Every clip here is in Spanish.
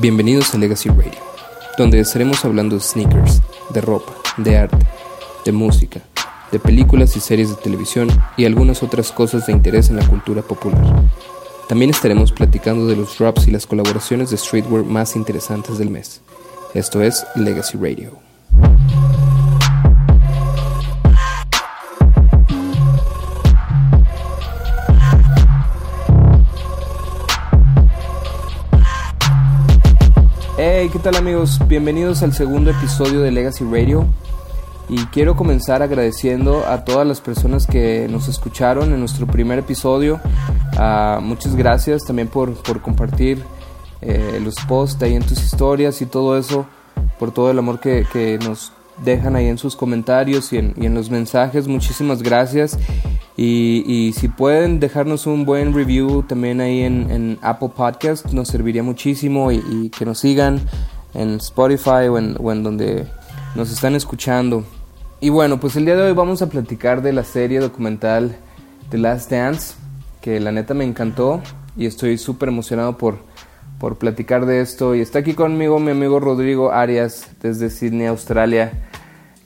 Bienvenidos a Legacy Radio, donde estaremos hablando de sneakers, de ropa, de arte, de música, de películas y series de televisión y algunas otras cosas de interés en la cultura popular. También estaremos platicando de los drops y las colaboraciones de streetwear más interesantes del mes. Esto es Legacy Radio. Hey, ¿qué tal amigos? Bienvenidos al segundo episodio de Legacy Radio. Y quiero comenzar agradeciendo a todas las personas que nos escucharon en nuestro primer episodio. Ah, muchas gracias también por, por compartir eh, los posts ahí en tus historias y todo eso, por todo el amor que, que nos dejan ahí en sus comentarios y en, en los mensajes. Muchísimas gracias. Y, y, si pueden dejarnos un buen review también ahí en, en Apple Podcast, nos serviría muchísimo y, que nos sigan en Spotify o o en donde nos están escuchando. Y bueno, pues el día de hoy vamos a platicar de la serie documental The Last Dance, la neta me encantó y estoy súper emocionado por, por platicar de esto. Y está aquí conmigo mi amigo Rodrigo Arias desde Sydney, Australia.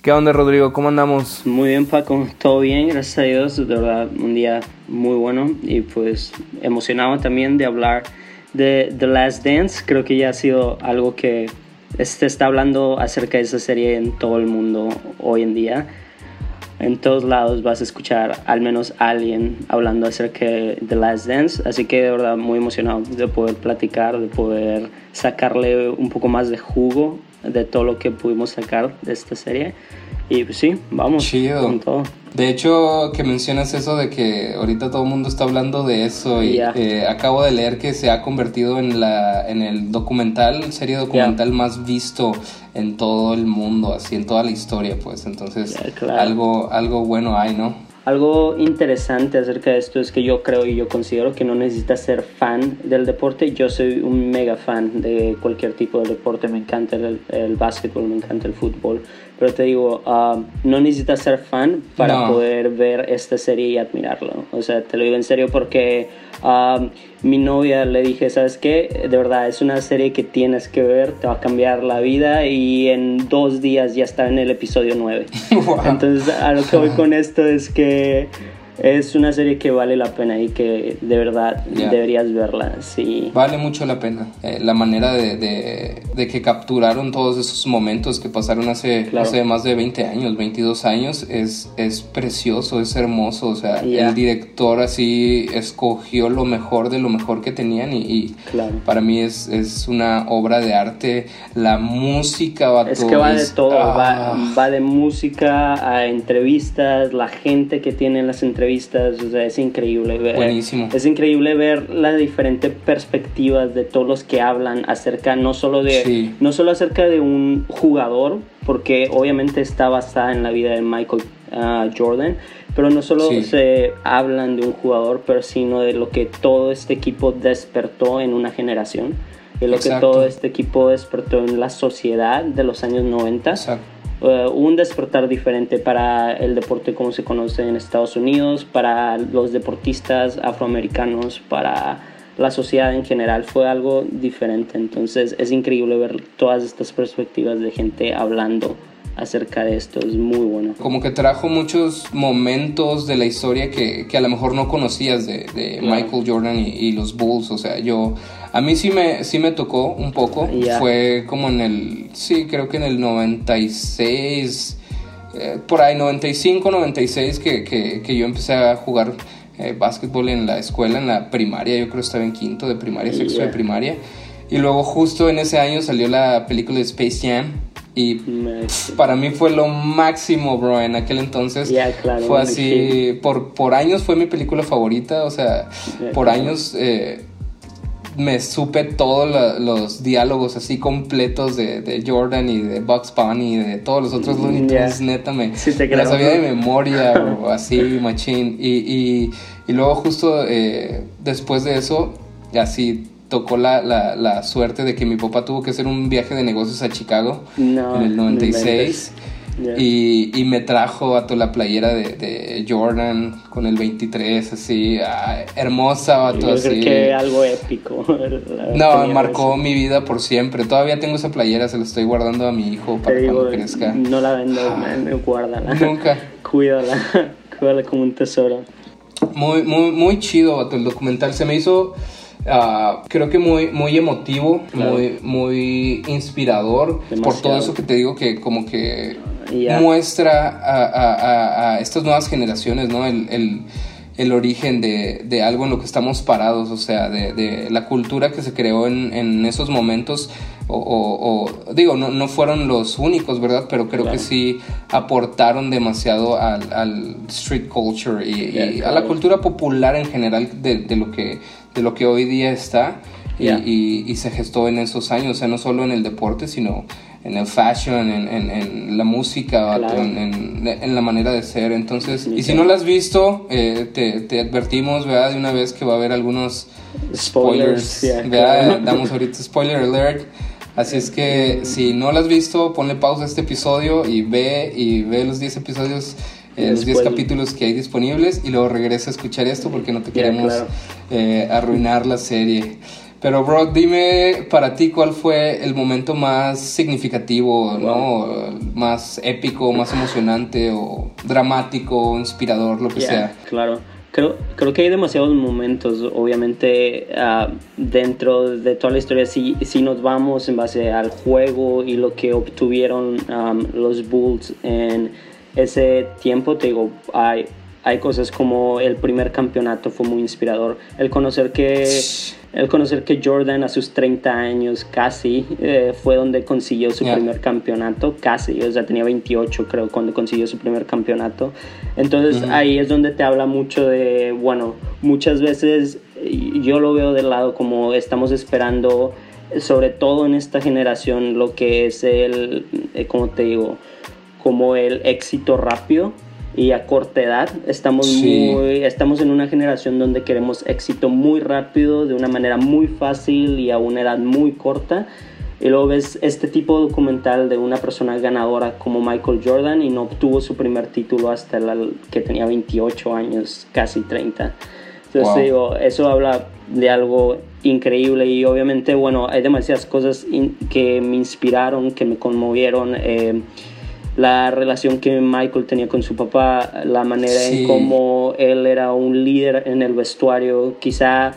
¿Qué onda, Rodrigo? ¿Cómo andamos? Muy bien, Paco. Todo bien, gracias a Dios. De verdad, un día muy bueno y pues emocionado también de hablar de The Last Dance. Creo que ya ha sido algo que se está hablando acerca de esa serie en todo el mundo hoy en día. En todos lados vas a escuchar al menos alguien hablando acerca de The Last Dance. Así que de verdad muy emocionado de poder platicar, de poder sacarle un poco más de jugo de todo lo que pudimos sacar de esta serie. Y pues sí, vamos Chido. con todo. De hecho, que mencionas eso de que ahorita todo el mundo está hablando de eso y Yeah. eh, acabo de leer que se ha convertido en la en el documental, serie documental más visto en todo el mundo, así en toda la historia, pues. Entonces, Yeah, claro. algo algo bueno hay, ¿no? Algo interesante acerca de esto es que yo creo y yo considero que no necesitas ser fan del deporte. Yo soy un mega fan de cualquier tipo de deporte. Me encanta el, el básquetbol, me encanta el fútbol. Pero te digo, ah, no necesitas ser fan para No. poder ver esta serie y admirarlo. O sea, te lo digo en serio porque ah, mi novia le dije, ¿sabes qué? De verdad, es una serie que tienes que ver, te va a cambiar la vida y en dos días ya está en el episodio 9. Wow. Entonces, a lo que voy con esto es que es una serie que vale la pena y que de verdad Ya. deberías verla. Sí. Vale mucho la pena. Eh, la manera de, de, de que capturaron todos esos momentos que pasaron hace, Claro. hace más de 20 años, 22 años, es, es precioso, es hermoso. O sea, Ya. el director así escogió lo mejor de lo mejor que tenían y, y Claro. para mí es, es una obra de arte. La música va Es que va de todo, ah, va, va de música a entrevistas, la gente que tiene las entrevistas, o sea, es increíble ver. Buenísimo. Es increíble ver las diferentes perspectivas de todos los que hablan acerca, no solo de, Sí. no solo acerca de un jugador, porque obviamente está basada en la vida de Michael ah, Jordan, pero no solo Sí. se hablan de un jugador, pero sino de lo que todo este equipo despertó en una generación. De lo Exacto. que todo este equipo despertó en la sociedad de los años 90 Exacto. Eh, un despertar diferente para el deporte como se conoce en Estados Unidos, para los deportistas afroamericanos, para la sociedad en general. Fue algo diferente. Entonces es increíble ver todas estas perspectivas de gente hablando acerca de esto. Es muy bueno. Como que trajo muchos momentos de la historia que, que a lo mejor no conocías de, de Claro. Michael Jordan y, y los Bulls. O sea, yo. A mí sí me, sí me tocó un poco. Ya. Fue como en el. Sí, creo que en el 96. eh, por ahí, 95, 96, que, que, que yo empecé a jugar eh, básquetbol en la escuela, en la primaria. Yo creo que estaba en quinto de primaria, sexto Ya. de primaria. Y luego, justo en ese año salió la película de Space Jam. Y para mí fue lo máximo, bro, en aquel entonces. Ya, claro, Fue así, por, por años fue mi película favorita, o sea, por años eh, me supe todos los diálogos así completos de, de Jordan y de Bugs Bunny y de todos los otros Looney. Tunes, neta, me, Sí te me sabía de ¿no? memoria, así, machín. Y, y, y luego justo eh, después de eso, así tocó la, la, la, suerte de que mi papá tuvo que hacer un viaje de negocios a Chicago en el 96. Y, y, me trajo a toda la playera de, de, Jordan con el 23, así, ah, hermosa, vato, así. que algo épico. no, marcó mi vida por siempre. Todavía tengo esa playera, se la estoy guardando a mi hijo para cuando crezca. No la vendo, ah, guárdala. Nunca. cuídala, cuídala como un tesoro. Muy, muy, muy chido, el documental. Se me hizo Ah, creo que muy, muy emotivo, muy, muy inspirador por todo eso que te digo que como que muestra a, estas nuevas generaciones, ¿no? El, origen de, algo en lo que estamos parados, o sea, de, la cultura que se creó en, esos momentos, o, digo, no, no, fueron los únicos, ¿verdad? Pero creo que sí aportaron demasiado al, street culture y, a la cultura popular en general de, lo que de lo que hoy día está y, se gestó en esos años, o sea, no solo en el deporte, sino en el fashion, en, la música, en, la manera de ser. Entonces, y si no lo has visto, eh, te, advertimos, ¿verdad? De una vez que va a haber algunos spoilers, Damos ahorita spoiler alert. Así es que si no lo has visto, ponle pausa a este episodio y ve y ve los 10 episodios eh, los 10 capítulos que hay disponibles y luego regresa a escuchar esto porque no te queremos eh, arruinar la serie. Pero bro, dime para ti cuál fue el momento más significativo, ¿no? Más épico, más emocionante o dramático, inspirador, lo que sea. Claro. Creo, creo que hay demasiados momentos, obviamente, uh, dentro de toda la historia. Si, si nos vamos en base al juego y lo que obtuvieron um, los Bulls en ese tiempo, te digo, hay, hay cosas como el primer campeonato fue muy inspirador. El conocer que, el conocer que Jordan a sus 30 años casi eh, fue donde consiguió su primer campeonato, casi, o sea, tenía 28 creo cuando consiguió su primer campeonato. Entonces ahí es donde te habla mucho de, bueno, muchas veces yo lo veo del lado como estamos esperando, sobre todo en esta generación, lo que es el, eh, como te digo, como el éxito rápido y a corta edad. Estamos, muy, estamos en una generación donde queremos éxito muy rápido, de una manera muy fácil y a una edad muy corta. Y luego ves este tipo de documental de una persona ganadora como Michael Jordan y no obtuvo su primer título hasta que tenía 28 años, casi 30. Entonces digo, eso habla de algo increíble y obviamente, bueno, hay demasiadas cosas que me inspiraron, que me conmovieron. Eh, la relación que Michael tenía con su papá, la manera en cómo él era un líder en el vestuario, quizá,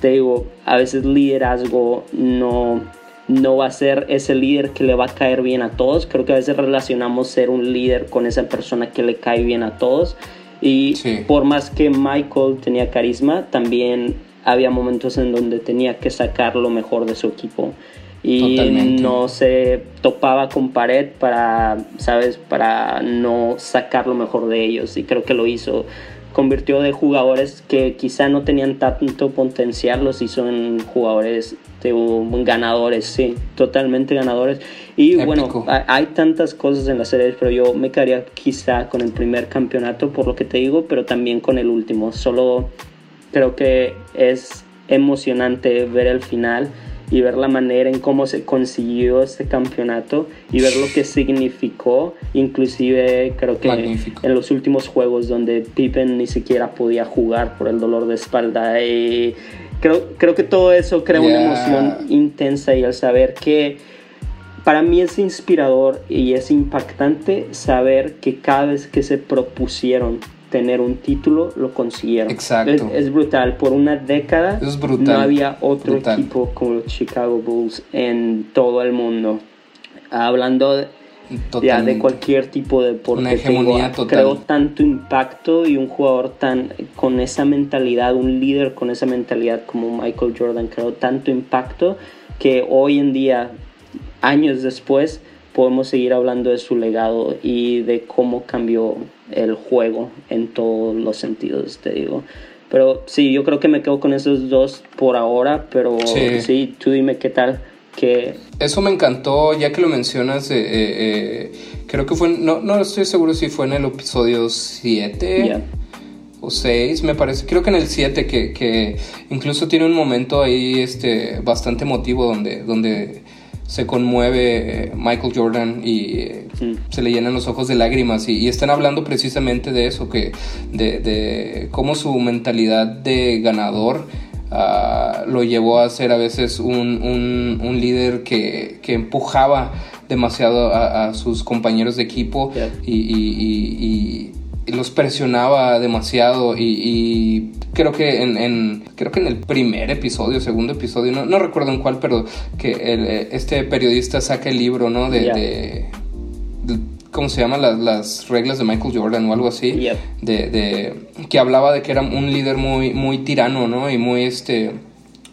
te digo, a veces liderazgo no, no va a ser ese líder que le va a caer bien a todos, creo que a veces relacionamos ser un líder con esa persona que le cae bien a todos. Y por más que Michael tenía carisma, también había momentos en donde tenía que sacar lo mejor de su equipo y no se topaba con pared para, ¿sabes? Para no sacar lo mejor de ellos y creo que lo hizo. Convirtió de jugadores que quizá no tenían tanto potencial, los hizo en jugadores de, ganadores, sí, totalmente ganadores. Y bueno, hay tantas cosas en las series, pero yo me quedaría quizá con el primer campeonato, por lo que te digo, pero también con el último. Solo creo que es emocionante ver el final y ver la manera en cómo se consiguió este campeonato y ver lo que significó, inclusive creo que en los últimos juegos donde Pippen ni siquiera podía jugar por el dolor de espalda y creo, creo que todo eso crea una emoción intensa y al saber que para mí es inspirador y es impactante saber que cada vez que se propusieron tener un título, lo consiguieron. Exacto. Es, brutal. Por una década no había otro equipo como los Chicago Bulls en todo el mundo. Hablando de, ya de cualquier tipo de deporte. Una hegemonía total. Creo tanto impacto y un jugador tan con esa mentalidad, un líder con esa mentalidad como Michael Jordan, creo tanto impacto que hoy en día, años después, podemos seguir hablando de su legado y de cómo cambió el juego en todos los sentidos, te digo. Pero sí, yo creo que me quedo con esos dos por ahora, pero sí, tú dime qué tal. Que... Eso me encantó, ya que lo mencionas, eh, eh, creo que fue, no, no estoy seguro si fue en el episodio 7. o 6, me parece, creo que en el 7, que, que, incluso tiene un momento ahí este, bastante emotivo donde, donde se conmueve eh, Michael Jordan y eh, se le llenan los ojos de lágrimas. Y, están hablando precisamente de eso, que de, de cómo su mentalidad de ganador uh, lo llevó a ser a veces un, un, un líder que, que, empujaba demasiado a, a, sus compañeros de equipo y los presionaba demasiado y, y creo que en, en- creo que en el primer episodio, segundo episodio, no, no recuerdo en cuál, pero que el, eh, este periodista saca el libro, ¿no? De, Yeah. de- de- ¿cómo se llama? Las, las reglas de Michael Jordan o algo así. De, de- que hablaba de que era un líder muy, muy tirano, ¿no? Y muy, este,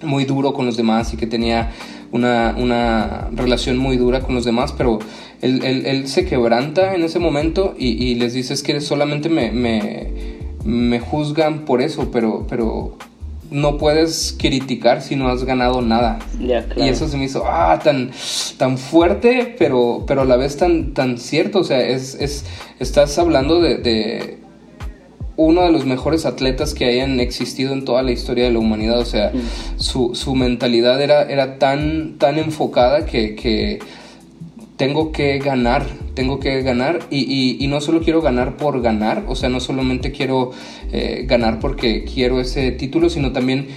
muy duro con los demás y que tenía una, una relación muy dura con los demás, pero él, él- él se quebranta en ese momento y, y les dice es que solamente me, me, me juzgan por eso, pero, pero no puedes criticar si no has ganado nada. Claro. Y eso se me hizo ah, tan, tan fuerte, pero, pero a la vez tan, tan cierto. O sea, es, es, estás hablando de, de uno de los mejores atletas que hayan existido en toda la historia de la humanidad. O sea, su, su mentalidad era, era tan, tan enfocada que, que tengo que ganar, tengo que ganar y, y- y no solo quiero ganar por ganar, o sea, no solamente quiero eh, ganar porque quiero ese título, sino también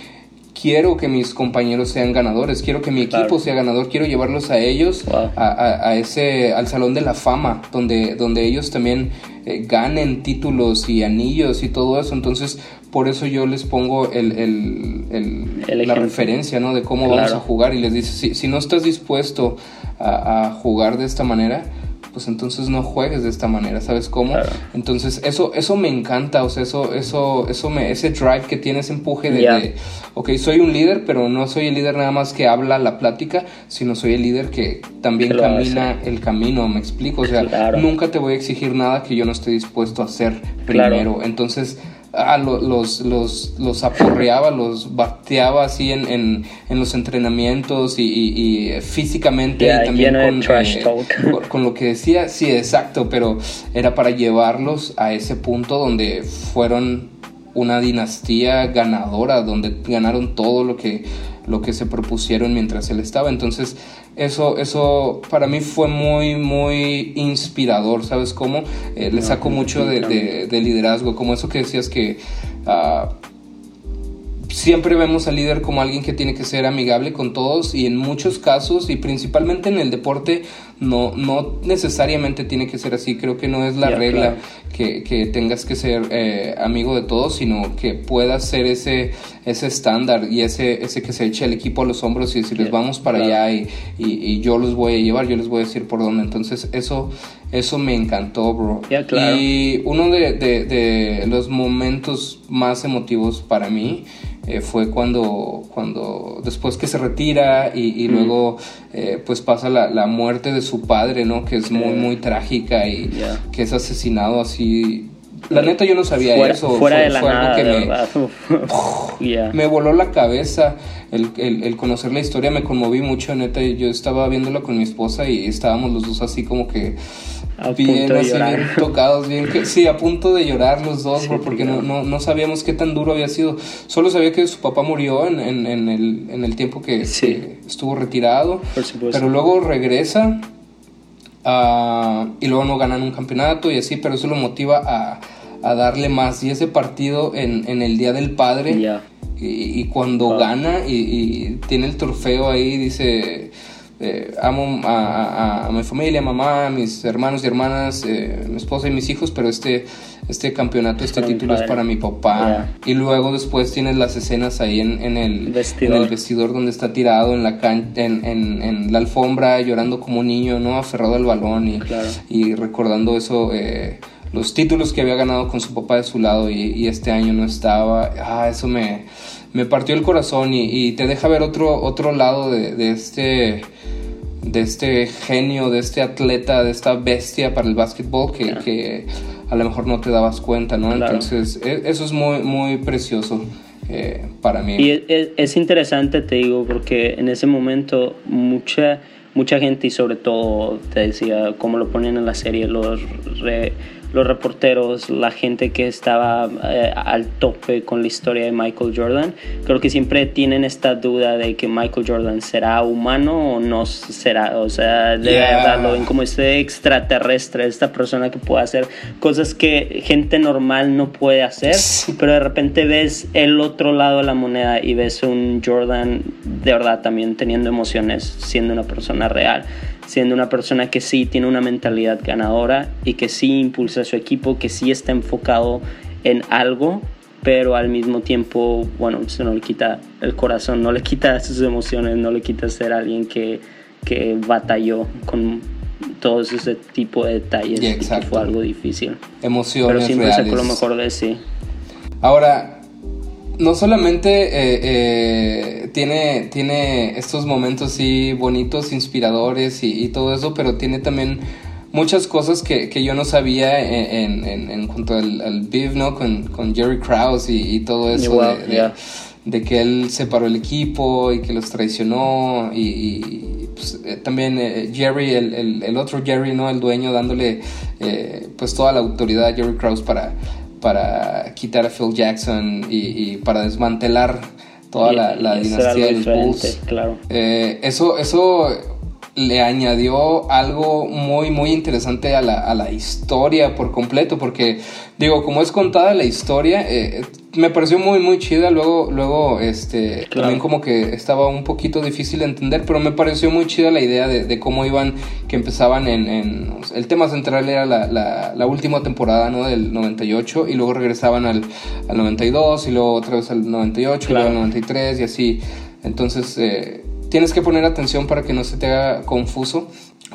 quiero que mis compañeros sean ganadores, quiero que mi equipo Claro. sea ganador, quiero llevarlos a ellos Wow. a, a- a ese al salón de la fama, donde, donde ellos también eh, ganen títulos y anillos y todo eso, entonces por eso yo les pongo el, el- el- El la referencia, ¿no? De cómo vamos Claro. a jugar y les dice, si, si no estás dispuesto a, a jugar de esta manera, pues entonces no juegues de esta manera, ¿sabes cómo? Claro. Entonces eso, eso me encanta, o sea, eso, eso, eso me, ese drive que tiene, ese empuje de, de, ok, soy un líder, pero no soy el líder nada más que habla la plática, sino soy el líder que también camina el camino, me explico, o sea, Claro. nunca te voy a exigir nada que yo no esté dispuesto a hacer Claro. primero, entonces ah, lo- los, los, los aporreaba, los bateaba así en, en, en los entrenamientos y, y- y físicamente y también con, trash eh, talk. con- con lo que decía, sí, exacto, pero era para llevarlos a ese punto donde fueron una dinastía ganadora, donde ganaron todo lo que, lo que se propusieron mientras él estaba. Entonces, eso, eso para mí fue muy, muy inspirador, ¿sabes cómo? Eh, le saco mucho de, de- de liderazgo, como eso que decías que... ah, siempre vemos al líder como alguien que tiene que ser amigable con todos y en muchos casos y principalmente en el deporte no, no necesariamente tiene que ser así. Creo que no es la regla claro. que, que tengas que ser eh, amigo de todos, sino que puedas ser ese, ese estándar y ese, ese que se eche el equipo a los hombros y decirles Ya, vamos para claro. allá y, y- y yo los voy a llevar, yo les voy a decir por dónde. Entonces eso, eso me encantó, bro. Claro. Y uno de, de- de los momentos más emotivos para mí eh, fue cuando, cuando después que se retira y, y luego eh, pues pasa la, la muerte de su padre, ¿no? Que es muy, muy trágica y que es asesinado así. La neta yo no sabía fuera, eso. fuera fue, de la fue algo que me, me voló la cabeza el, el- el conocer la historia, me conmoví mucho, neta. Yo estaba viéndolo con mi esposa y estábamos los dos así como que A bien, punto de así, llorar. bien tocados, bien que sí, a punto de llorar los dos, Sí, bro, porque no, no, no sabíamos qué tan duro había sido. Solo sabía que su papá murió en, en, en el, en el tiempo que, Sí. que estuvo retirado, Por supuesto. pero luego regresa ah, y luego no ganan un campeonato y así, pero eso lo motiva a, a darle más. Y ese partido en, en el Día del Padre, Ya. y, y cuando Wow. gana y, y tiene el trofeo ahí, dice, eh, amo a, a- a mi familia, mamá, a mis hermanos y hermanas, eh, mi esposa y mis hijos, pero este, este campeonato, este Para título es para mi papá. Y luego después tienes las escenas ahí en, en el, Vestidor. en el vestidor donde está tirado en la, can- en, en- en la alfombra llorando como un niño, ¿no? Aferrado al balón y, Claro. y recordando eso, eh, los títulos que había ganado con su papá de su lado y, y este año no estaba. Ah, eso me, me partió el corazón y, y te deja ver otro, otro lado de, de este de este genio, de este atleta, de esta bestia para el básquetbol que, Claro. que a lo mejor no te dabas cuenta, ¿no? Claro. Entonces, e- eso es muy, muy precioso eh, para mí. Y es interesante, te digo, porque en ese momento mucha, mucha gente, y sobre todo, te decía, como lo ponen en la serie, los re- los reporteros, la gente que estaba eh, al tope con la historia de Michael Jordan, creo que siempre tienen esta duda de que Michael Jordan será humano o no será, o sea, de verdad lo ven como este extraterrestre, esta persona que puede hacer cosas que gente normal no puede hacer, pero de repente ves el otro lado de la moneda y ves un Jordan de verdad también teniendo emociones, siendo una persona real siendo una persona que sí tiene una mentalidad ganadora y que sí impulsa a su equipo, que sí está enfocado en algo, pero al mismo tiempo, bueno, se no le quita el corazón, no le quita sus emociones, no le quita ser alguien que, que batalló con todos ese tipo de detalles y que fue algo difícil. Emociones Pero siempre reales. sacó lo mejor de sí. Ahora, no solamente eh, eh, tiene, tiene estos momentos sí bonitos, inspiradores y, todo eso, pero tiene también muchas cosas que, que yo no sabía en, en, en cuanto al, al Beef, ¿no? Con, con Jerry Krause y, todo eso de, de, que él separó el equipo y que los traicionó y, pues, eh, también Jerry, el, el, el, otro Jerry, ¿no? El dueño dándole pues toda la autoridad a Jerry Krause para para quitar a Phil Jackson y, para desmantelar toda la, dinastía de los Bulls. Claro. Eh, eso, eso le añadió algo muy, muy interesante a la, a la, historia por completo, porque digo, como es contada la historia, eh, me pareció muy, muy chida, luego, luego, este, también como que estaba un poquito difícil de entender, pero me pareció muy chida la idea de, cómo iban, que empezaban en, el tema central era la, la, última temporada, ¿no? Del 98, y luego regresaban al, al 92, y luego otra vez al 98, y luego al 93, y así, entonces... Eh, tienes que poner atención para que no se te haga confuso.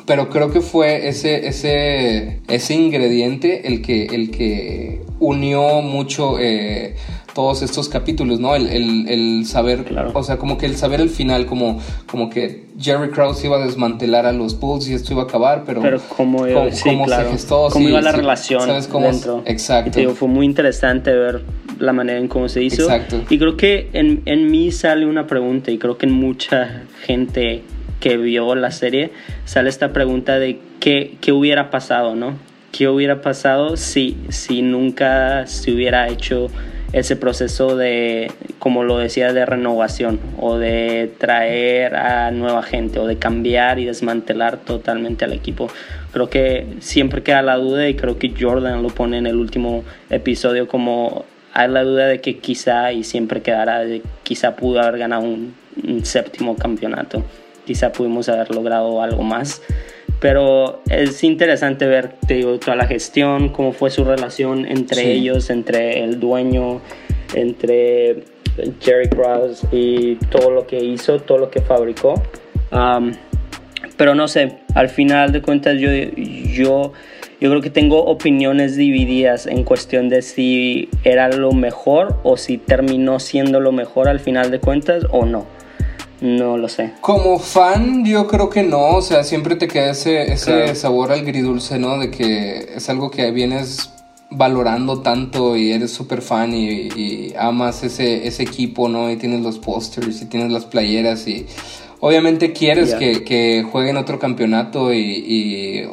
Pero creo que fue ese, ese, ese ingrediente el que, el que unió mucho eh, todos estos capítulos, ¿no? El, el, saber, o sea, como que el saber el final, como, como que Jerry Krause iba a desmantelar a los Bulls y esto iba a acabar, pero, pero cómo, cómo, se gestó, cómo iba la relación ¿sabes cómo dentro. Exacto. Y fue muy interesante ver la manera en cómo se hizo. Exacto. Y creo que en, en mí sale una pregunta y creo que en mucha gente que vio la serie sale esta pregunta de qué, qué hubiera pasado, ¿no? ¿Qué hubiera pasado si, si nunca se hubiera hecho ese proceso de, como lo decía, de renovación o de traer a nueva gente o de cambiar y desmantelar totalmente al equipo. Creo que siempre queda la duda y creo que Jordan lo pone en el último episodio como hay la duda de que quizá y siempre quedará, quizá pudo haber ganado un, séptimo campeonato, quizá pudimos haber logrado algo más. Pero es interesante ver, te digo, toda la gestión, cómo fue su relación entre ellos, entre el dueño, entre Jerry Krause y todo lo que hizo, todo lo que fabricó. pero no sé, al final de cuentas yo, yo yo creo que tengo opiniones divididas en cuestión de si era lo mejor o si terminó siendo lo mejor al final de cuentas o no. No lo sé. Como fan, yo creo que no. O sea, siempre te queda ese, ese sabor al gridulce, ¿no? De que es algo que vienes valorando tanto y eres súper fan y, amas ese, ese equipo, ¿no? Y tienes los pósters y tienes las playeras y obviamente quieres que, que jueguen otro campeonato y,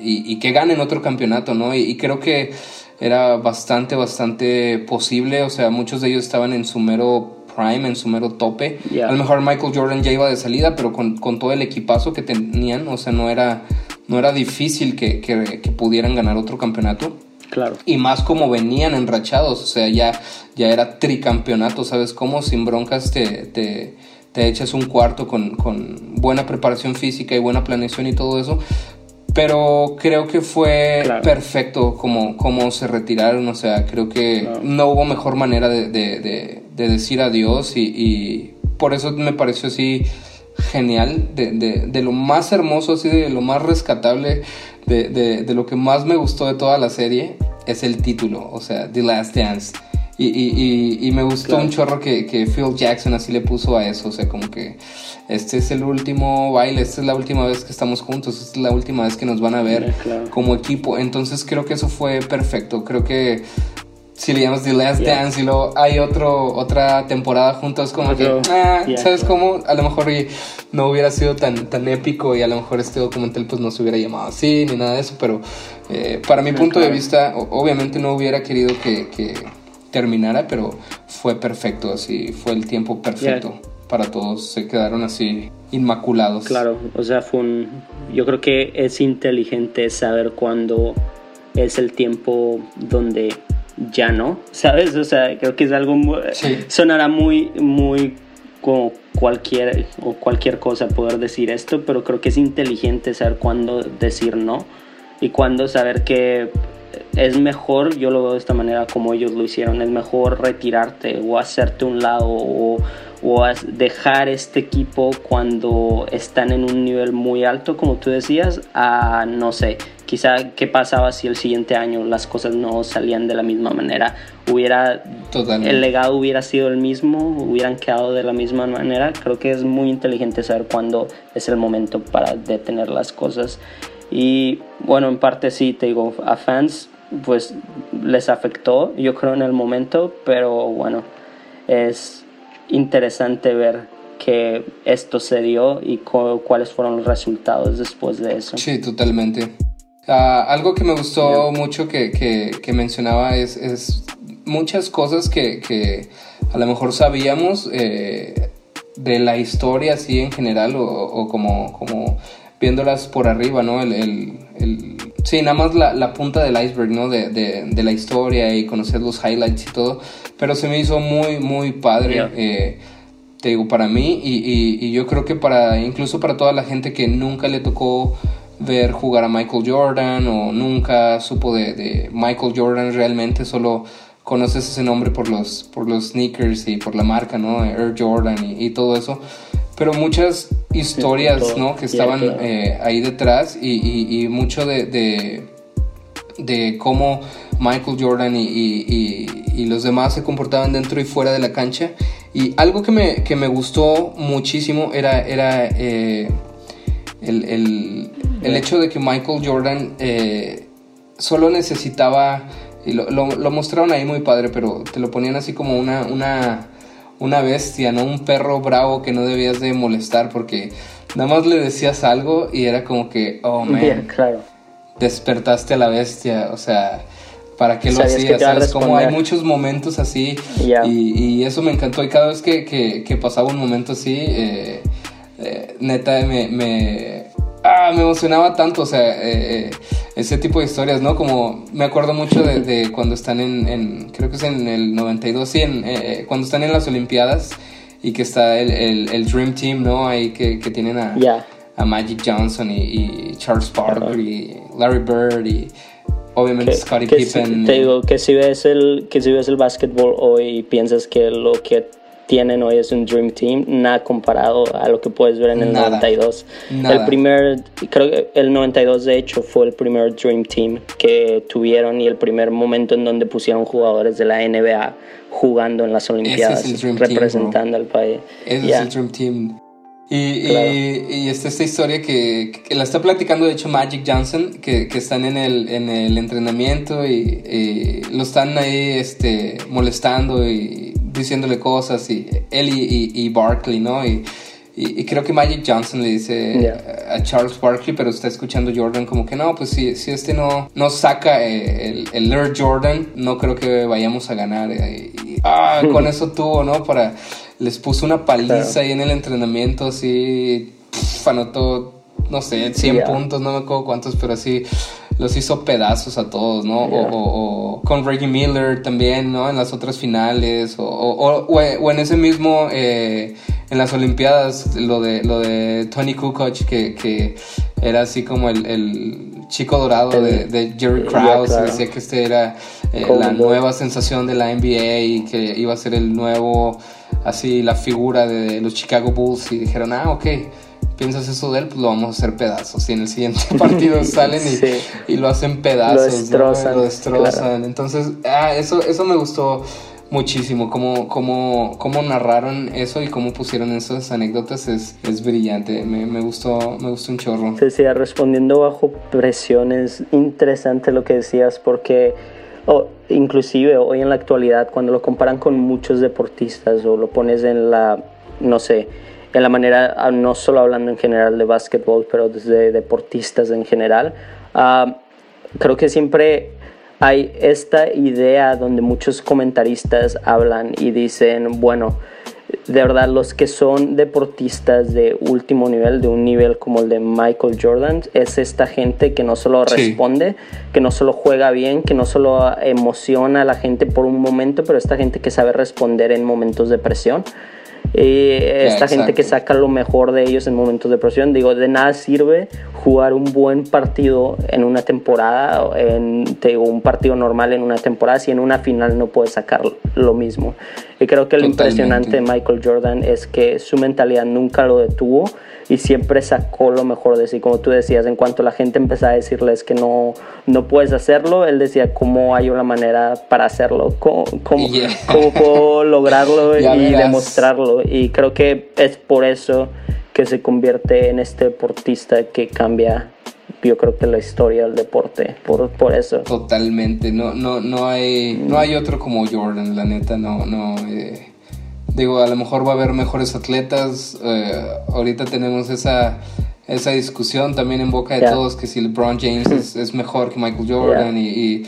y, que ganen otro campeonato, ¿no? Y, creo que era bastante, bastante posible, o sea, muchos de ellos estaban en su mero prime, en su mero tope. A lo mejor Michael Jordan ya iba de salida, pero con, con, todo el equipazo que tenían, o sea, no era, no era difícil que, que, pudieran ganar otro campeonato. Claro. Y más como venían enrachados, o sea, ya, ya era tricampeonato, ¿sabes cómo? Sin broncas te, te, te echas un cuarto con, con, buena preparación física y buena planeación y todo eso pero creo que fue perfecto como, como se retiraron, o sea, creo que no hubo mejor manera de, de, de, decir adiós y, y, por eso me pareció así genial, de, lo más hermoso, así de lo más rescatable, de, lo que más me gustó de toda la serie es el título, o sea, The Last Dance. Y, y, y, me gustó un chorro que, que, Phil Jackson así le puso a eso, o sea, como que este es el último baile, esta es la última vez que estamos juntos, esta es la última vez que nos van a ver como equipo. Entonces creo que eso fue perfecto, creo que si le llamas The Last Dance y luego hay otro, otra temporada juntos, como que, ah, ¿sabes cómo? A lo mejor no hubiera sido tan, tan épico y a lo mejor este documental pues no se hubiera llamado así ni nada de eso, pero eh, para mi punto de vista, obviamente no hubiera querido que, que, terminara, pero fue perfecto, así, fue el tiempo perfecto para todos, se quedaron así inmaculados. Claro, o sea, fue un, yo creo que es inteligente saber cuándo es el tiempo donde ya no, ¿sabes? O sea, creo que es algo, sonará muy, muy como cualquier, o cualquier cosa poder decir esto, pero creo que es inteligente saber cuándo decir no y cuándo saber que es mejor, yo lo veo de esta manera como ellos lo hicieron, es mejor retirarte o hacerte un lado o o dejar este equipo cuando están en un nivel muy alto, como tú decías, a no sé, quizá qué pasaba si el siguiente año las cosas no salían de la misma manera, hubiera el legado hubiera sido el mismo, hubieran quedado de la misma manera. Creo que es muy inteligente saber cuándo es el momento para detener las cosas. Y bueno, en parte sí, te digo, a fans pues les afectó, yo creo en el momento, pero bueno, es interesante ver que esto se dio y cuáles fueron los resultados después de eso. Sí, totalmente. Ah, algo que me gustó mucho que, que, mencionaba es, es, muchas cosas que, que, a lo mejor sabíamos eh, de la historia así en general o, o, como, como viéndolas por arriba, ¿no? El, el, el sí, nada más la, la, punta del iceberg, ¿no? De, de, de, la historia y conocer los highlights y todo pero se me hizo muy, muy padre. Eh, te digo, para mí y, y, yo creo que para incluso para toda la gente que nunca le tocó ver jugar a Michael Jordan o nunca supo de, de Michael Jordan realmente, solo conoces ese nombre por los, por los sneakers y por la marca, ¿no? Air Jordan y, y todo eso. Pero muchas historias, ¿no? Que estaban eh, ahí detrás y, y mucho de, de, de, cómo Michael Jordan y, y los demás se comportaban dentro y fuera de la cancha. Y algo que me, que me gustó muchísimo era, era eh, el, el, el, hecho de que Michael Jordan eh, solo necesitaba, y lo, lo, mostraron ahí muy padre, pero te lo ponían así como una, una, una bestia, ¿no? Un perro bravo que no debías de molestar porque nada más le decías algo y era como que, oh man, claro. despertaste a la bestia, o sea para qué lo hacía, ¿sabes? Como hay muchos momentos así y, eso me encantó y cada vez que, que, pasaba un momento así, eh, eh, neta me, me, ah, me, emocionaba tanto, o sea, eh, ese tipo de historias, ¿no? Como me acuerdo mucho de, cuando están en, creo que es en el 92, sí, en, cuando están en las Olimpiadas y que está el, el, Dream Team, ¿no? Ahí que, que tienen a, a Magic Johnson y, Charles Barkley y Larry Bird y obviamente Scottie Pippen. te digo que si ves el que si ves el básquetbol hoy piensas que lo que tienen hoy es un Dream Team, nada comparado a lo que puedes ver en el 92. El primer, creo que el 92 de hecho fue el primer Dream Team que tuvieron y el primer momento en donde pusieron jugadores de la NBA jugando en las Olimpiadas, representando al país. Ese es el Dream Team. Y, y, está esta historia que, la está platicando de hecho Magic Johnson, que, que están en el, en el entrenamiento y, lo están ahí este, molestando y diciéndole cosas, y él y, y Barkley, ¿no? Y, y, creo que Magic Johnson le dice a Charles Barkley, pero está escuchando Jordan como que no, pues si, si este no, no saca eh, el, el Air Jordan, no creo que vayamos a ganar. Eh, y, ah, con eso tuvo, ¿no? Para les puso una paliza ahí en el entrenamiento, así, anotó, no sé, 100 puntos, no me acuerdo cuántos, pero así los hizo pedazos a todos, ¿no? O, con Reggie Miller también, ¿no? En las otras finales, o, o en ese mismo, eh, en las Olimpiadas, lo de, lo de Tony Kukoc, que, que era así como el, el chico dorado de, de, Jerry Krause, decía que este era eh, la nueva sensación de la NBA y que iba a ser el nuevo así la figura de los Chicago Bulls y dijeron, ah, ok, piensas eso de él, pues lo vamos a hacer pedazos. Y en el siguiente partido salen y, lo hacen pedazos, lo destrozan. Entonces, ah, eso, eso me gustó muchísimo. Cómo, cómo, cómo narraron eso y cómo pusieron esas anécdotas es, es brillante. Me, me, gustó, me gustó un chorro. Decía, respondiendo bajo presión, es interesante lo que decías porque o inclusive hoy en la actualidad, cuando lo comparan con muchos deportistas o lo pones en la, no sé, en la manera, ah, no solo hablando en general de básquetbol, pero de deportistas en general, uh, creo que siempre hay esta idea donde muchos comentaristas hablan y dicen, bueno, de verdad los que son deportistas de último nivel, de un nivel como el de Michael Jordan, es esta gente que no solo responde, que no solo juega bien, que no solo emociona a la gente por un momento, pero esta gente que sabe responder en momentos de presión. Y esta gente que saca lo mejor de ellos en momentos de presión. Digo, de nada sirve jugar un buen partido en una temporada, en un partido normal en una temporada, si en una final no puedes sacar lo mismo. Y creo que lo impresionante de Michael Jordan es que su mentalidad nunca lo detuvo y siempre sacó lo mejor de sí, como tú decías, en cuanto la gente empezaba a decirles que no, no puedes hacerlo, él decía cómo hay una manera para hacerlo, cómo, cómo, puedo lograrlo y demostrarlo. Y creo que es por eso que se convierte en este deportista que cambia yo creo que la historia del deporte por, por eso. Totalmente. No no no hay no hay otro como Jordan la neta no no eh, Digo, a lo mejor va a haber mejores atletas. Eh, ahorita tenemos esa, esa discusión también en boca de todos que si LeBron James es, mejor que Michael Jordan y,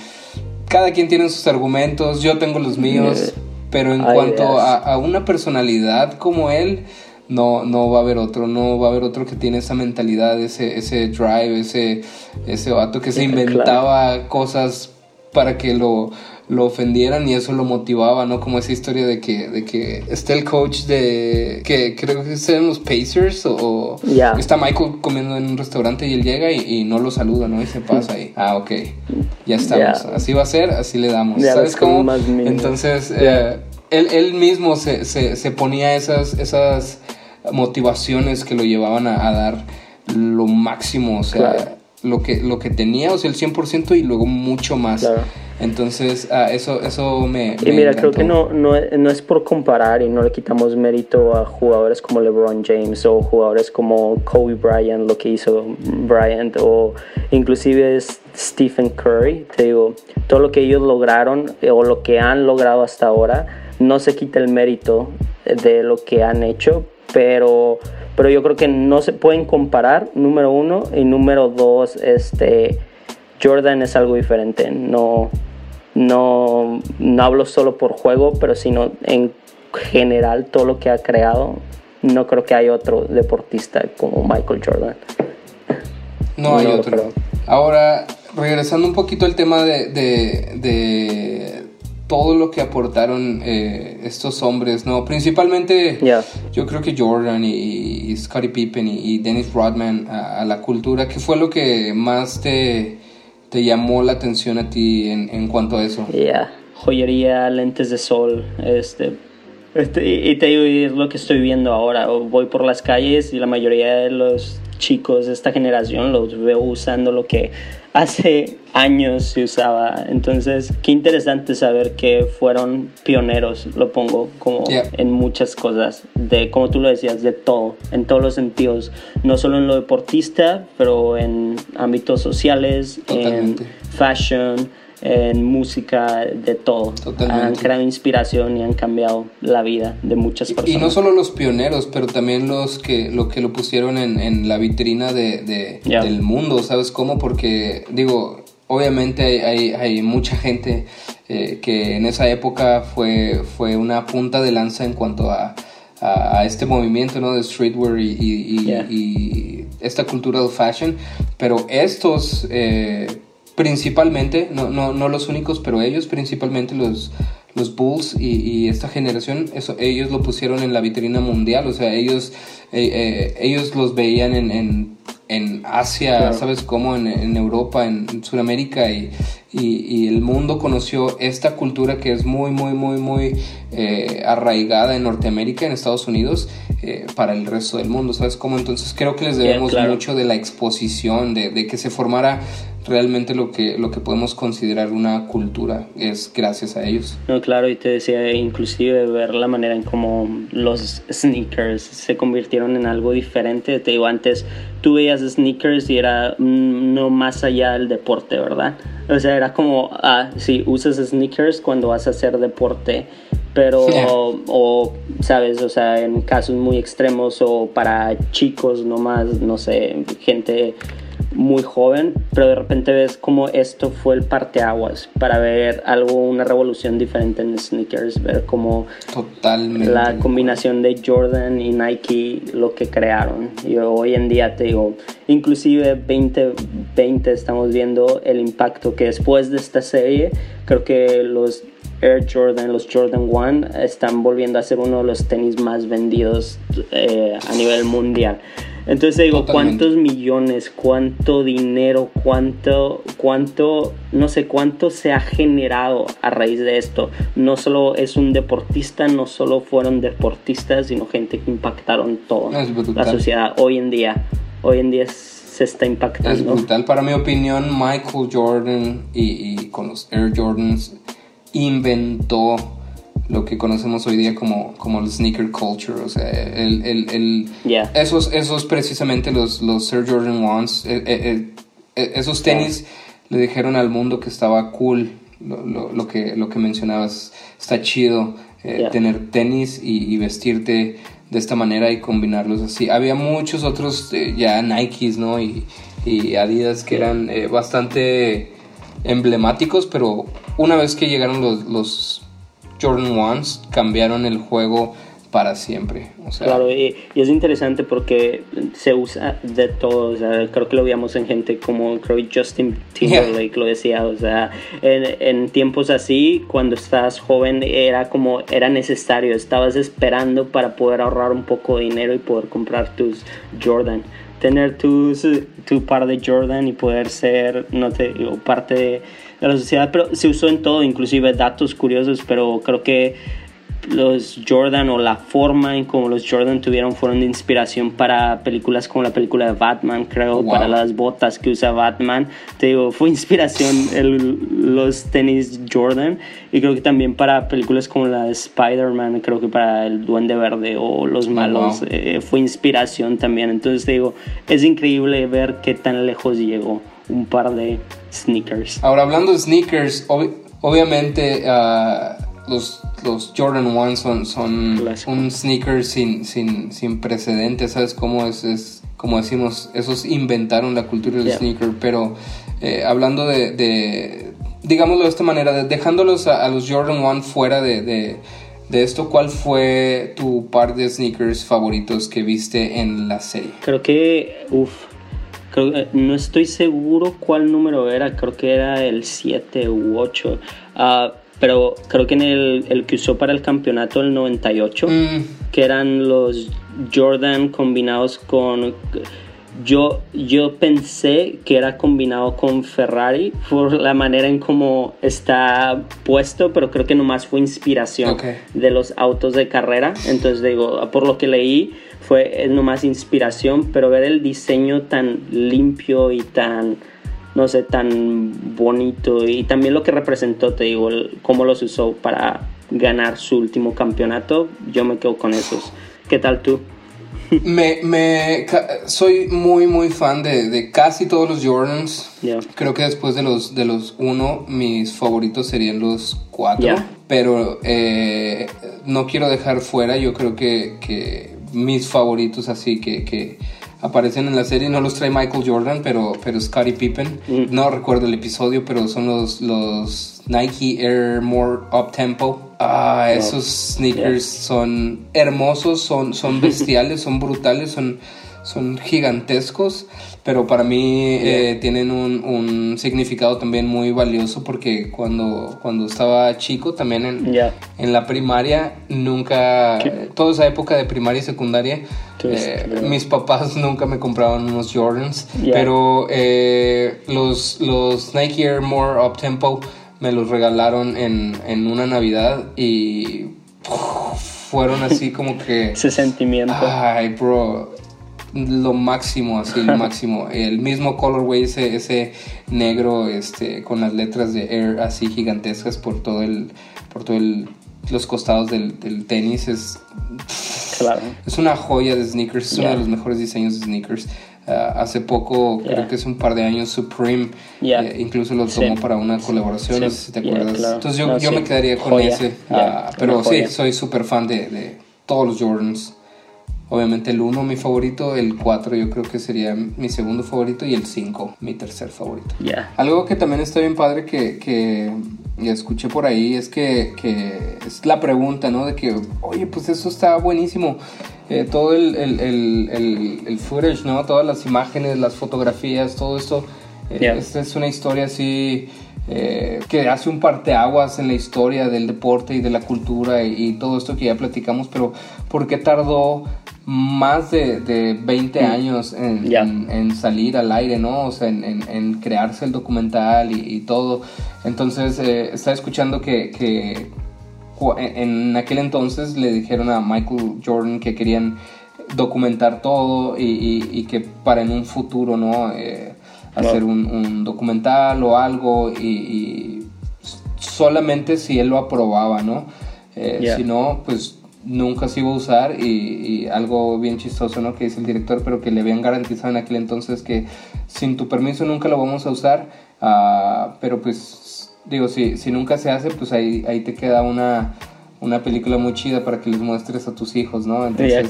cada quien tiene sus argumentos, yo tengo los míos, pero en cuanto a, una personalidad como él, no, no va a haber otro, no va a haber otro que tiene esa mentalidad, ese, ese drive, ese, ese vato que se inventaba cosas para que lo, lo ofendieran y eso lo motivaba, ¿no? Como esa historia de que, de que está el coach de, que creo que sean los Pacers o, está Michael comiendo en un restaurante y él llega y, no lo saluda, ¿no? Y se pasa ahí. Ah, ok, ya estamos. Así va a ser, así le damos. ¿Sabes cómo? Entonces, eh, él, él, mismo se, se, se, ponía esas, esas motivaciones que lo llevaban a, dar lo máximo, o sea, lo, que, lo que tenía, o sea, el 100% y luego mucho más. Entonces, ah, eso, eso me... Y mira, creo que no, no, no, es por comparar y no le quitamos mérito a jugadores como LeBron James o jugadores como Kobe Bryant, lo que hizo Bryant, o inclusive Stephen Curry. Te digo, todo lo que ellos lograron eh, o lo que han logrado hasta ahora, no se quita el mérito de lo que han hecho, pero pero yo creo que no se pueden comparar, número uno, y número dos, este, Jordan es algo diferente, no, no, no hablo solo por juego, pero sino en general todo lo que ha creado. No creo que haya otro deportista como Michael Jordan. No hay otro. Ahora, regresando un poquito al tema de, de, todo lo que aportaron eh, estos hombres, ¿no? Principalmente, yo creo que Jordan y, Scottie Pippen y, Dennis Rodman a, la cultura, ¿qué fue lo que más te, te llamó la atención a ti en, en cuanto a eso? Ya, joyería, lentes de sol, este, este, y te digo, es lo que estoy viendo ahora. Voy por las calles y la mayoría de los chicos de esta generación los veo usando lo que hace años se usaba. Entonces, qué interesante saber que fueron pioneros, lo pongo como en muchas cosas, de como tú lo decías, de todo, en todos los sentidos, no solo en lo deportista, pero en ámbitos sociales, en fashion, en música, de todo. Han creado inspiración y han cambiado la vida de muchas personas. Y, no solo los pioneros, pero también los que lo que lo pusieron en, en la vitrina de, del mundo, ¿sabes cómo? Porque, digo, obviamente hay, hay mucha gente eh, que en esa época fue, fue una punta de lanza en cuanto a, a, este movimiento ¿no? de streetwear y, y, esta cultura del fashion, pero estos... Eh, principalmente, no, no, no los únicos, pero ellos, principalmente los, los Bulls y, esta generación, eso, ellos lo pusieron en la vitrina mundial, o sea, ellos, eh, eh, ellos los veían en, en, en Asia, ¿sabes cómo? En, en, Europa, en Sudamérica y, y, el mundo conoció esta cultura que es muy, muy, muy, muy eh, arraigada en Norteamérica, en Estados Unidos, para el resto del mundo, ¿sabes cómo? Entonces creo que les debemos mucho de la exposición, de, de que se formara realmente lo que, lo que podemos considerar una cultura es gracias a ellos. No, claro, y te decía inclusive ver la manera en cómo los sneakers se convirtieron en algo diferente. Te digo, antes tú veías sneakers y era mm, no más allá del deporte, ¿verdad? O sea, era como, ah, sí, usas sneakers cuando vas a hacer deporte pero o, sabes o sea en casos muy extremos o para chicos nomás no sé gente muy joven, pero de repente ves como esto fue el parteaguas para ver algo, una revolución diferente en sneakers, ver como Totalmente. la combinación de Jordan y Nike, lo que crearon. Y hoy en día te digo, inclusive 2020 estamos viendo el impacto que después de esta serie, creo que los Air Jordan, los Jordan 1 están volviendo a ser uno de los tenis más vendidos eh, a nivel mundial. Entonces digo, ¿cuántos millones, cuánto dinero, cuánto, cuánto, no sé cuánto se ha generado a raíz de esto? No solo es un deportista, no solo fueron deportistas, sino gente que impactaron toda la sociedad hoy en día. Hoy en día se está impactando. Es brutal. Para mi opinión, Michael Jordan y, y con los Air Jordans inventó lo que conocemos hoy día como, como el sneaker culture. O sea, el, el, el esos, esos precisamente los, los Air Jordan Ones, eh, eh, eh, esos tenis le dijeron al mundo que estaba cool, lo, lo, lo, que, lo que mencionabas, está chido tener tenis y, vestirte de esta manera y combinarlos así. Había muchos otros ya Nikes, ¿no? Y, y Adidas que eran bastante emblemáticos, pero una vez que llegaron los, los Jordan Ones cambiaron el juego para siempre. claro, y, es interesante porque se usa de todo. O sea, creo que lo veíamos en gente como creo Justin Timberlake lo decía. O sea, en, en, tiempos así, cuando estabas joven, era como era necesario. Estabas esperando para poder ahorrar un poco de dinero y poder comprar tus Jordan. Tener tus, tu par de Jordan y poder ser no te, parte de de la sociedad, pero se usó en todo, inclusive datos curiosos, pero creo que los Jordan o la forma en como los Jordan tuvieron fueron de inspiración para películas como la película de Batman, creo, para las botas que usa Batman. Te digo, fue inspiración el, los tenis Jordan y creo que también para películas como la de Spider-Man, creo que para el Duende Verde o Los oh, Malos eh, fue inspiración también. Entonces te digo, es increíble ver qué tan lejos llegó un par de sneakers. Ahora, hablando de sneakers, obviamente uh, los, los Jordan 1 son, son un sneaker sin, sin, sin precedentes, ¿sabes cómo es? es? Como decimos, esos inventaron la cultura del sneaker, pero eh, hablando de, de, digámoslo de esta manera, dejándolos a, los Jordan 1 fuera de, de, de esto, ¿cuál fue tu par de sneakers favoritos que viste en la serie? Creo que, uff, eh, no estoy seguro cuál número era, creo que era el 7 u 8. Ah, pero creo que en el, el, que usó para el campeonato el 98, mm. que eran los Jordan combinados con... Yo, yo pensé que era combinado con Ferrari por la manera en cómo está puesto, pero creo que nomás fue inspiración de los autos de carrera. Entonces digo, por lo que leí, fue nomás inspiración, pero ver el diseño tan limpio y tan, no sé, tan bonito y también lo que representó, te digo, cómo los usó para ganar su último campeonato, yo me quedo con esos. ¿Qué tal tú? Me, me, soy muy, muy fan de, de casi todos los Jordans. Creo que después de los, de los uno, mis favoritos serían los cuatro. Pero eh, no quiero dejar fuera, yo creo que, que mis favoritos así que, que, aparecen en la serie. No los trae Michael Jordan, pero, pero Scottie Pippen. Mm. No recuerdo el episodio, pero son los, los Nike Air More Up Tempo. Ah, esos sneakers son hermosos, son, son bestiales, son brutales, son, son gigantescos pero para mí eh, tienen un, un, significado también muy valioso porque cuando, cuando estaba chico, también en, en la primaria, nunca, toda esa época de primaria y secundaria, eh, mis papás nunca me compraban unos Jordans, pero eh, los, los Nike Air More Up Tempo me los regalaron en, en una Navidad y fueron así como que... Ese sentimiento. Ay, bro lo máximo, así, lo máximo. El mismo colorway, ese, ese negro, este, con las letras de Air así gigantescas por todo el, por todo el, los costados del, del tenis, es, Claro. es una joya de sneakers, es uno de los mejores diseños de sneakers. Ah, hace poco, Yeah. creo que es un par de años, Supreme Yeah. eh, incluso lo Sí. tomó para una colaboración, Sí. no sé si te acuerdas. claro. Entonces yo, No, yo sí. me quedaría con Joya. ese. Ah, pero sí, soy súper fan de, de todos los Jordans. Obviamente el 1 mi favorito, el 4 yo creo que sería mi segundo favorito y el 5 mi tercer favorito. Ya. Algo que también está bien padre que, que escuché por ahí es que, que es la pregunta, ¿no? De que, oye, pues eso está buenísimo. Eh, todo el, el, el, el, el footage, ¿no? Todas las imágenes, las fotografías, todo esto. eh, Yeah. Esta es una historia así eh, que hace un parteaguas en la historia del deporte y de la cultura y, y todo esto que ya platicamos, pero ¿por qué tardó más de, de 20 años en, en- en salir al aire, ¿no? O sea, en, en- crearse el documental y, y todo. Entonces, eh, estaba escuchando que, que en aquel entonces le dijeron a Michael Jordan que querían documentar todo y, y- y que para en un futuro, ¿no? Eh, hacer un, un documental o algo y, y solamente si él lo aprobaba, ¿no? Eh, Yeah. Si no, pues nunca se iba a usar y, y algo bien chistoso, ¿no? Que dice el director, pero que le habían garantizado en aquel entonces que sin tu permiso nunca lo vamos a usar, ah, pero pues digo, si, si nunca se hace, pues ahí, ahí te queda una, una película muy chida para que les muestres a tus hijos, ¿no? Claro.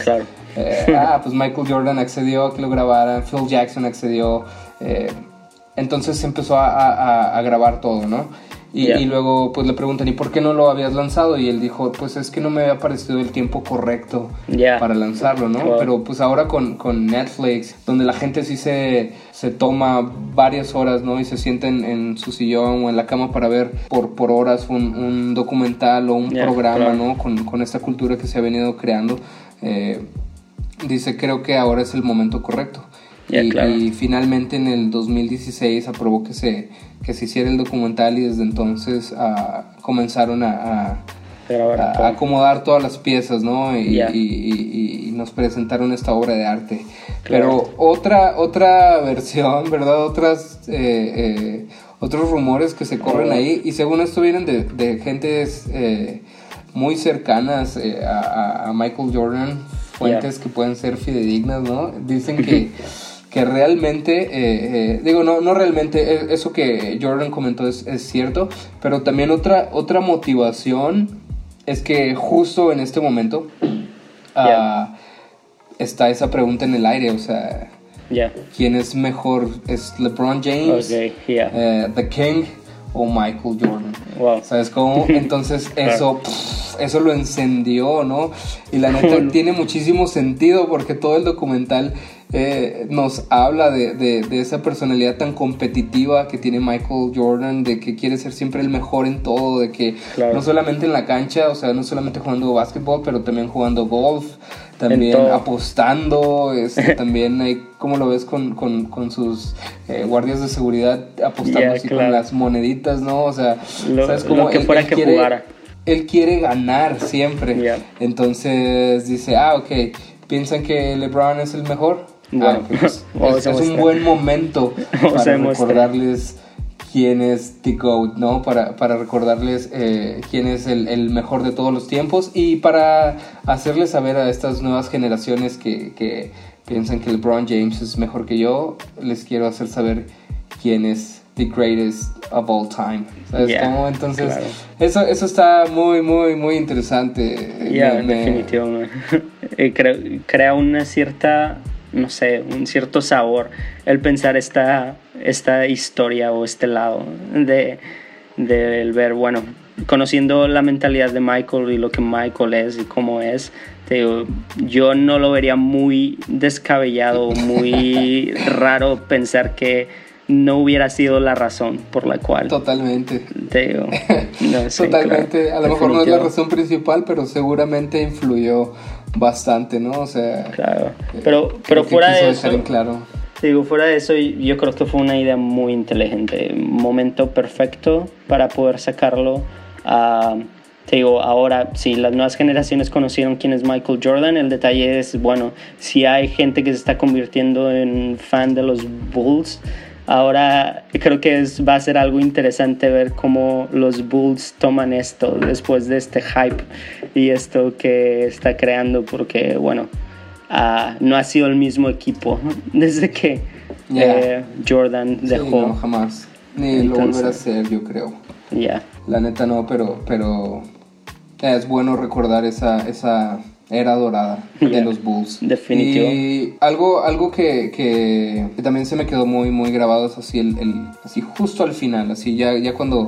eh, ah, pues Michael Jordan accedió a que lo grabaran, Phil Jackson accedió, eh, entonces se empezó a, a- a grabar todo, ¿no? Y, Yeah. y luego pues le preguntan, ¿y por qué no lo habías lanzado? Y él dijo, pues es que no me había parecido el tiempo correcto para lanzarlo, ¿no? Wow. Pero pues ahora con, con Netflix, donde la gente sí se, se toma varias horas, ¿no? Y se sienta en, su sillón o en la cama para ver por, por horas un, un documental o un Ya, programa, claro. ¿no? Con, con esta cultura que se ha venido creando. eh, dice, creo que ahora es el momento correcto. Y, claro. y finalmente en el 2016 aprobó que se, que se hiciera el documental y desde entonces ah, comenzaron a, acomodar todas las piezas, ¿no? Y, Ya. y- y- y nos presentaron esta obra de arte. Claro. Pero otra, otra versión, ¿verdad? Otras, eh, eh, otros rumores que se corren Oh. ahí y según esto vienen de, de gentes eh, muy cercanas eh, a, a- a Michael Jordan, fuentes que pueden ser fidedignas, ¿no? Dicen que... que realmente, eh, eh, digo, no, no realmente, eh, eso que Jordan comentó es, es cierto, pero también otra, otra motivación es que justo en este momento ah, está esa pregunta en el aire, o sea, Ya. ¿quién es mejor? ¿Es LeBron James, Ok, ya. eh, The King o Michael Jordan? Wow. ¿Sabes cómo? Entonces eso, pff, eso lo encendió, ¿no? Y la neta tiene muchísimo sentido porque todo el documental eh, nos habla de, de- de esa personalidad tan competitiva que tiene Michael Jordan, de que quiere ser siempre el mejor en todo, de que Claro. no solamente en la cancha, o sea, no solamente jugando básquetbol, pero también jugando golf, también apostando, este, también hay, como lo ves con, con, con sus eh, guardias de seguridad apostando así con las moneditas, ¿no? O sea, Lo- ¿sabes lo que fuera que quiere, jugara. Él quiere ganar siempre. Entonces dice, ah, ok, ¿piensan que LeBron es el mejor? Bueno, Ah, pues, es, a es un buen momento para recordarles quién es The GOAT, ¿no? Para, para recordarles eh, quién es el, el mejor de todos los tiempos y para hacerles saber a estas nuevas generaciones que, que piensan que LeBron James es mejor que yo, les quiero hacer saber quién es the greatest of all time. ¿Sabes Yeah, cómo? Entonces, claro. eso, eso está muy, muy, muy interesante. Ya, en me-. Eh, cre- crea una cierta, no sé, un cierto sabor el pensar esta, esta historia o este lado de del ver, bueno, conociendo la mentalidad de Michael y lo que Michael es y cómo es, te digo, yo no lo vería muy descabellado, muy raro pensar que no hubiera sido la razón por la cual. Totalmente. Te digo, no, sí, Totalmente. claro, a lo mejor no es la razón principal, pero seguramente influyó bastante, ¿no? O sea, Claro, pero, creo pero fuera de eso, claro. digo, fuera de eso, yo creo que fue una idea muy inteligente, momento perfecto para poder sacarlo. Ah, te digo, ahora si las nuevas generaciones conocieron quién es Michael Jordan, el detalle es, bueno, si hay gente que se está convirtiendo en fan de los Bulls, ahora creo que es, va a ser algo interesante ver cómo los Bulls toman esto después de este hype y esto que está creando, porque, bueno, uh, no ha sido el mismo equipo desde que eh, Jordan dejó. Sí, no, jamás. Ni lo volverá a ser, yo creo. Ya. La neta no, pero, pero es bueno recordar esa, esa era dorada de los Bulls. Definitivo. Y algo, algo que, que, también se me quedó muy, muy grabado es así, el, el así justo al final, así ya, ya cuando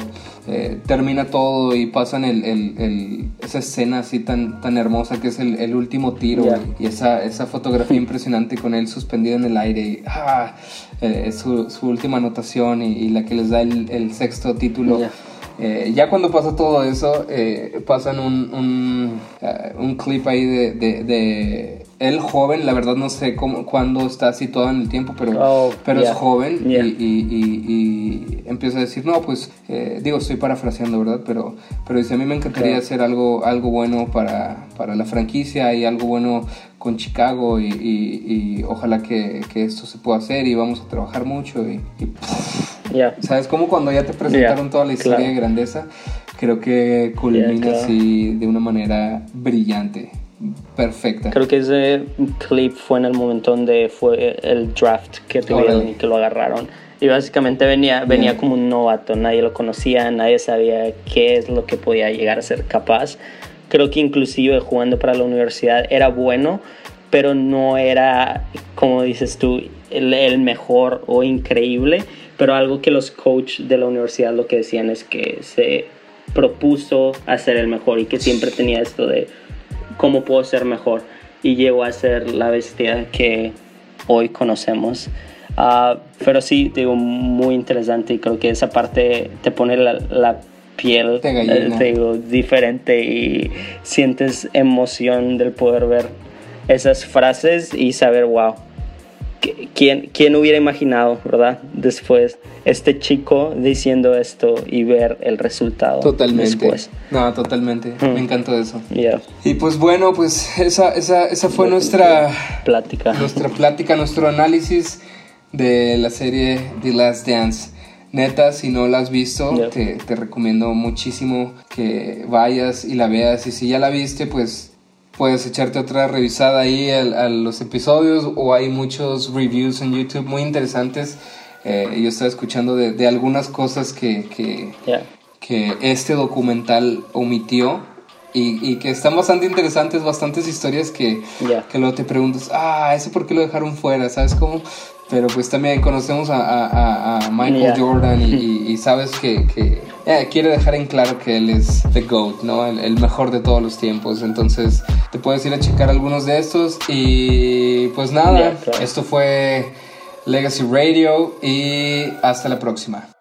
eh, termina todo y pasan el, el, esa escena así tan, tan hermosa que es el, último tiro y esa, esa fotografía impresionante con él suspendido en el aire y ah, eh, su, su, última anotación y, la que les da el, sexto título. Eh, ya cuando pasa todo eso, eh, pasan un, un, eh, un, clip ahí de, de, de, él joven, la verdad no sé cómo, cuándo está situado en el tiempo, pero, oh, pero es joven y, y, y, empieza a decir, no, pues, digo, estoy parafraseando, ¿verdad? Pero, pero dice, a mí me encantaría hacer algo, algo bueno para, para la franquicia y algo bueno con Chicago y, ojalá que, que, esto se pueda hacer y vamos a trabajar mucho y... ¿Sabes? Como cuando ya te presentaron toda la historia de grandeza, creo que culmina así de una manera brillante, perfecta. Creo que ese clip fue en el momento donde fue el draft que tuvieron y que lo agarraron. Y básicamente venía, venía como un novato, nadie lo conocía, nadie sabía qué es lo que podía llegar a ser capaz. Creo que inclusive jugando para la universidad era bueno, pero no era, como dices tú, el, el mejor o increíble pero algo que los coaches de la universidad lo que decían es que se propuso hacer el mejor y que siempre tenía esto de cómo puedo ser mejor y llegó a ser la bestia que hoy conocemos. Uh, pero sí, digo, muy interesante y creo que esa parte te pone la, la piel eh, digo, diferente y sientes emoción del poder ver esas frases y saber, wow, ¿quién, ¿quién hubiera imaginado, verdad? Después, este chico diciendo esto y ver el resultado. Totalmente. Después. No, totalmente. Me encantó eso. Y pues bueno, pues esa, esa, esa fue nuestra plática. Nuestra plática, nuestro análisis de la serie The Last Dance. Neta, si no la has visto, te, te recomiendo muchísimo que vayas y la veas. Y si ya la viste, pues puedes echarte otra revisada ahí a, los episodios o hay muchos reviews en YouTube muy interesantes. Eh, yo estaba escuchando de, algunas cosas que, que, que, este documental omitió y, que están bastante interesantes, bastantes historias que, que luego te preguntas, ah, ¿eso por qué lo dejaron fuera? ¿Sabes cómo? Pero pues también conocemos a, a, Michael Jordan y, sabes que, que eh, quiere dejar en claro que él es the GOAT, ¿no? El, mejor de todos los tiempos. Entonces te puedes ir a checar algunos de estos y pues nada, esto fue Legacy Radio y hasta la próxima.